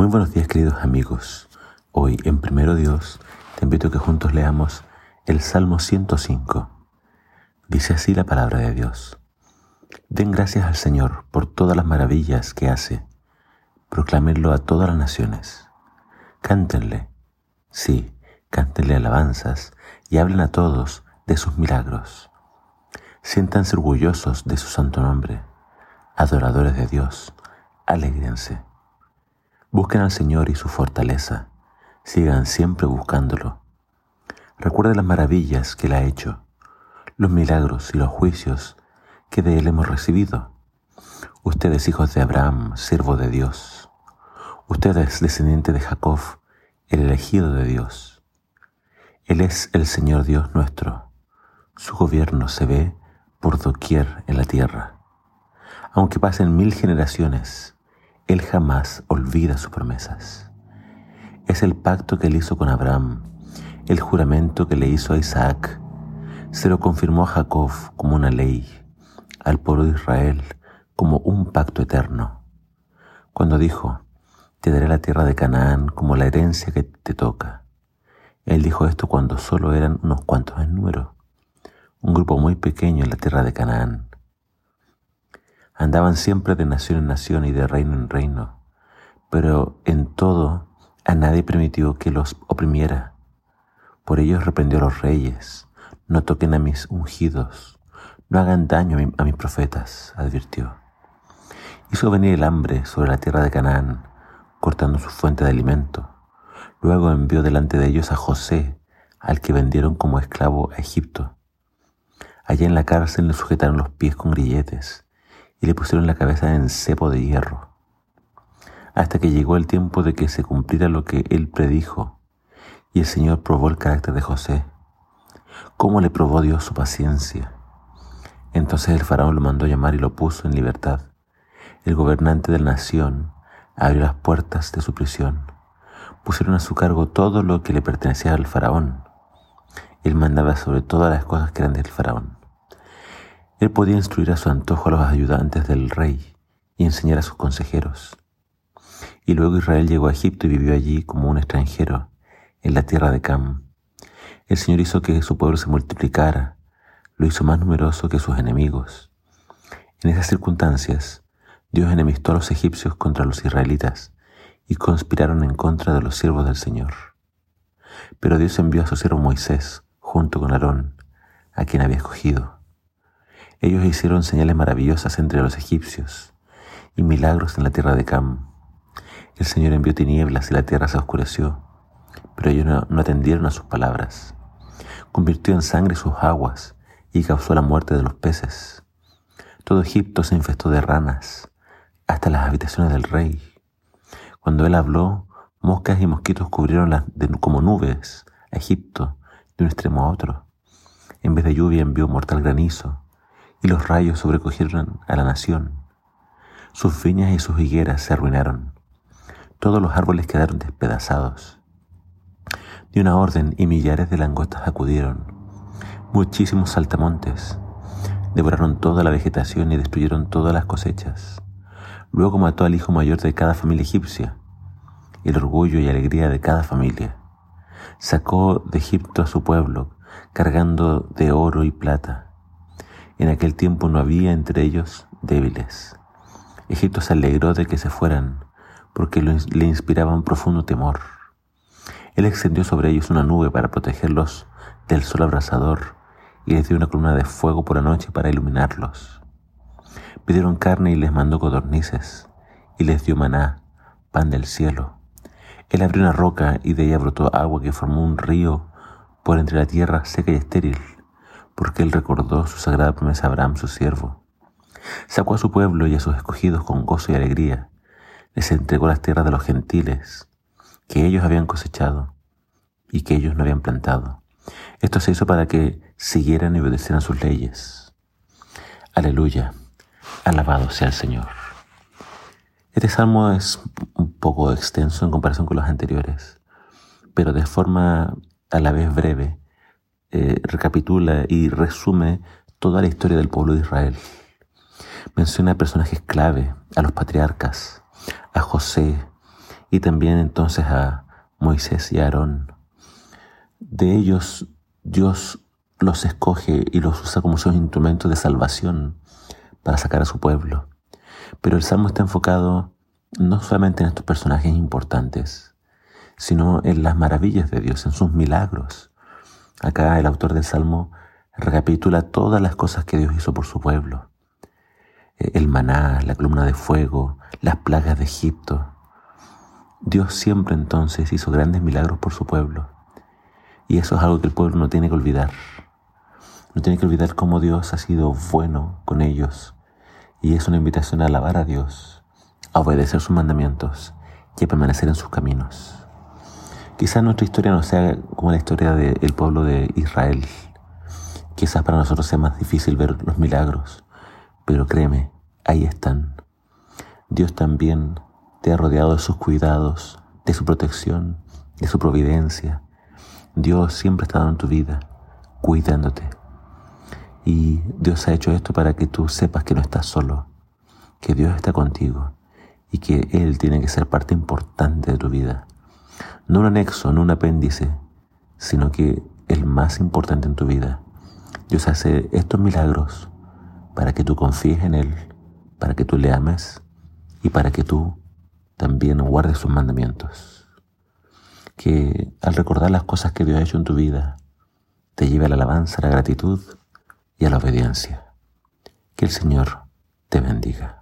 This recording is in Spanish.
Muy buenos días queridos amigos. Hoy en Primero Dios te invito a que juntos leamos el Salmo 105. Dice así la palabra de Dios. Den gracias al Señor por todas las maravillas que hace. Proclámenlo a todas las naciones. Cántenle, sí, cántenle alabanzas y hablen a todos de sus milagros. Siéntanse orgullosos de su santo nombre. Adoradores de Dios, alégrense. Busquen al Señor y su fortaleza. Sigan siempre buscándolo. Recuerden las maravillas que Él ha hecho, los milagros y los juicios que de Él hemos recibido. Ustedes hijos de Abraham, siervo de Dios. Ustedes descendientes de Jacob, el elegido de Dios. Él es el Señor Dios nuestro. Su gobierno se ve por doquier en la tierra. Aunque pasen mil generaciones, él jamás olvida sus promesas. Es el pacto que él hizo con Abraham, el juramento que le hizo a Isaac. Se lo confirmó a Jacob como una ley, al pueblo de Israel como un pacto eterno. Cuando dijo, te daré la tierra de Canaán como la herencia que te toca. Él dijo esto cuando solo eran unos cuantos en número, un grupo muy pequeño en la tierra de Canaán. Andaban siempre de nación en nación y de reino en reino, pero en todo a nadie permitió que los oprimiera. Por ellos reprendió a los reyes, no toquen a mis ungidos, no hagan daño a, mis profetas, advirtió. Hizo venir el hambre sobre la tierra de Canaán, cortando su fuente de alimento. Luego envió delante de ellos a José, al que vendieron como esclavo a Egipto. Allá en la cárcel le sujetaron los pies con grilletes y le pusieron la cabeza en cepo de hierro, hasta que llegó el tiempo de que se cumpliera lo que él predijo, y el Señor probó el carácter de José. ¿Cómo le probó Dios su paciencia? Entonces el faraón lo mandó llamar y lo puso en libertad. El gobernante de la nación abrió las puertas de su prisión. Pusieron a su cargo todo lo que le pertenecía al faraón. Él mandaba sobre todas las cosas que eran del faraón. Él podía instruir a su antojo a los ayudantes del rey y enseñar a sus consejeros. Y luego Israel llegó a Egipto y vivió allí como un extranjero, en la tierra de Cam. El Señor hizo que su pueblo se multiplicara, lo hizo más numeroso que sus enemigos. En esas circunstancias, Dios enemistó a los egipcios contra los israelitas y conspiraron en contra de los siervos del Señor. Pero Dios envió a su siervo Moisés junto con Aarón, a quien había escogido. Ellos hicieron señales maravillosas entre los egipcios y milagros en la tierra de Cam. El Señor envió tinieblas y la tierra se oscureció, pero ellos no, atendieron a sus palabras. Convirtió en sangre sus aguas y causó la muerte de los peces. Todo Egipto se infestó de ranas, hasta las habitaciones del rey. Cuando él habló, moscas y mosquitos cubrieron como nubes a Egipto de un extremo a otro. En vez de lluvia envió mortal granizo y los rayos sobrecogieron a la nación. Sus viñas y sus higueras se arruinaron. Todos los árboles quedaron despedazados. De una orden y millares de langostas acudieron. Muchísimos saltamontes devoraron toda la vegetación y destruyeron todas las cosechas. Luego mató al hijo mayor de cada familia egipcia, el orgullo y alegría de cada familia. Sacó de Egipto a su pueblo, cargando de oro y plata en aquel tiempo no había entre ellos débiles. Egipto se alegró de que se fueran, porque le inspiraba un profundo temor. Él extendió sobre ellos una nube para protegerlos del sol abrasador y les dio una columna de fuego por la noche para iluminarlos. Pidieron carne y les mandó codornices, y les dio maná, pan del cielo. Él abrió una roca y de ella brotó agua que formó un río por entre la tierra seca y estéril porque él recordó su sagrada promesa a Abraham, su siervo. Sacó a su pueblo y a sus escogidos con gozo y alegría. Les entregó las tierras de los gentiles que ellos habían cosechado y que ellos no habían plantado. Esto se hizo para que siguieran y obedecieran sus leyes. Aleluya. Alabado sea el Señor. Este salmo es un poco extenso en comparación con los anteriores, pero de forma a la vez breve eh, recapitula y resume toda la historia del pueblo de Israel. Menciona personajes clave, a los patriarcas, a José y también entonces a Moisés y a Aarón. De ellos Dios los escoge y los usa como sus instrumentos de salvación para sacar a su pueblo. Pero el Salmo está enfocado no solamente en estos personajes importantes, sino en las maravillas de Dios, en sus milagros. Acá el autor del Salmo recapitula todas las cosas que Dios hizo por su pueblo. El maná, la columna de fuego, las plagas de Egipto. Dios siempre entonces hizo grandes milagros por su pueblo. Y eso es algo que el pueblo no tiene que olvidar. No tiene que olvidar cómo Dios ha sido bueno con ellos. Y es una invitación a alabar a Dios, a obedecer sus mandamientos y a permanecer en sus caminos. Quizás nuestra historia no sea como la historia del pueblo de Israel. Quizás para nosotros sea más difícil ver los milagros, pero créeme, ahí están. Dios también te ha rodeado de sus cuidados, de su protección, de su providencia. Dios siempre ha estado en tu vida, cuidándote. Y Dios ha hecho esto para que tú sepas que no estás solo, que Dios está contigo y que Él tiene que ser parte importante de tu vida no un anexo, no un apéndice, sino que el más importante en tu vida. Dios hace estos milagros para que tú confíes en Él, para que tú le ames y para que tú también guardes sus mandamientos. Que al recordar las cosas que Dios ha hecho en tu vida, te lleve a la alabanza, a la gratitud y a la obediencia. Que el Señor te bendiga.